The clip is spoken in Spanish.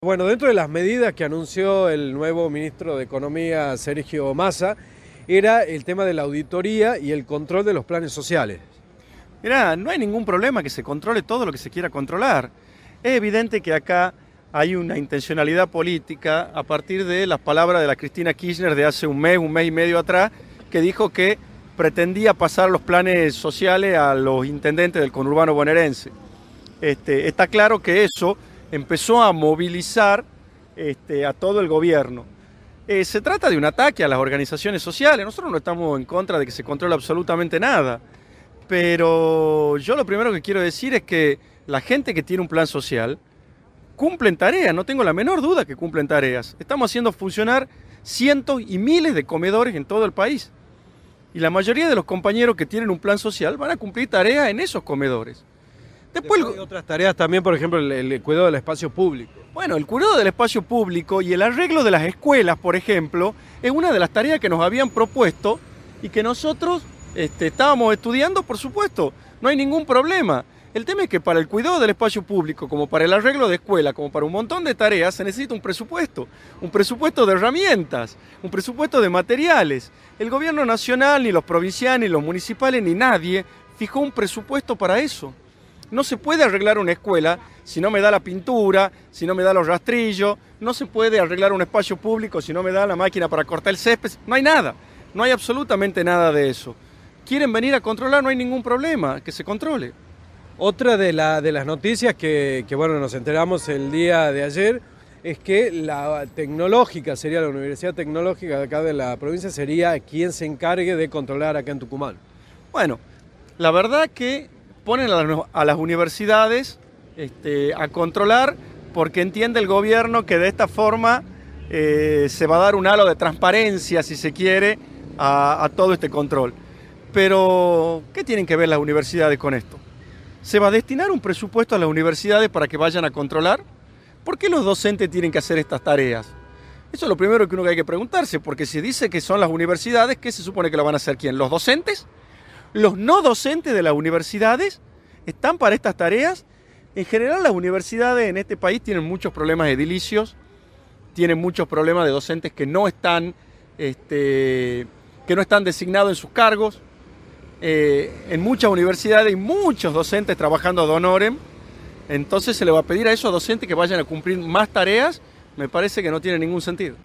Bueno, dentro de las medidas que anunció el nuevo ministro de Economía, Sergio Massa, era el tema de la auditoría y el control de los planes sociales. Mirá, no hay ningún problema que se controle todo lo que se quiera controlar. Es evidente que acá hay una intencionalidad política a partir de las palabras de la Cristina Kirchner de hace un mes, un mes y medio atrás, que dijo que pretendía pasar los planes sociales a los intendentes del conurbano bonaerense. Este, está claro que eso empezó a movilizar este, a todo el gobierno. Eh, se trata de un ataque a las organizaciones sociales. Nosotros no estamos en contra de que se controle absolutamente nada. Pero yo lo primero que quiero decir es que la gente que tiene un plan social cumplen tareas, no tengo la menor duda que cumplen tareas. Estamos haciendo funcionar cientos y miles de comedores en todo el país. Y la mayoría de los compañeros que tienen un plan social van a cumplir tareas en esos comedores. Después, hay otras tareas también, por ejemplo, el, cuidado del espacio público. Bueno, el cuidado del espacio público y el arreglo de las escuelas, por ejemplo, es una de las tareas que nos habían propuesto y que nosotros este, estábamos estudiando, por supuesto. No hay ningún problema. El tema es que para el cuidado del espacio público, como para el arreglo de escuela, como para un montón de tareas, se necesita un presupuesto. Un presupuesto de herramientas, un presupuesto de materiales. El gobierno nacional, ni los provinciales, ni los municipales, ni nadie fijó un presupuesto para eso. No se puede arreglar una escuela si no me da la pintura, si no me da los rastrillos, no se puede arreglar un espacio público si no me da la máquina para cortar el césped, no hay nada, no hay absolutamente nada de eso. Quieren venir a controlar, no hay ningún problema, que se controle. Otra de, de las noticias que, que, bueno, nos enteramos el día de ayer es que la tecnológica sería la Universidad Tecnológica de acá de la provincia, sería quien se encargue de controlar acá en Tucumán. Bueno, la verdad que ponen a las universidades este, a controlar porque entiende el gobierno que de esta forma eh, se va a dar un halo de transparencia, si se quiere, a, todo este control. Pero, ¿qué tienen que ver las universidades con esto? ¿Se va a destinar un presupuesto a las universidades para que vayan a controlar? ¿Por qué los docentes tienen que hacer estas tareas? Eso es lo primero que uno hay que preguntarse, porque si dice que son las universidades, ¿qué se supone que lo van a hacer quién? ¿Los docentes? Los no docentes de las universidades están para estas tareas. En general las universidades en este país tienen muchos problemas edilicios, tienen muchos problemas de docentes que no están, este, que no están designados en sus cargos. Eh, en muchas universidades hay muchos docentes trabajando ad honorem. Entonces se le va a pedir a esos docentes que vayan a cumplir más tareas. Me parece que no tiene ningún sentido.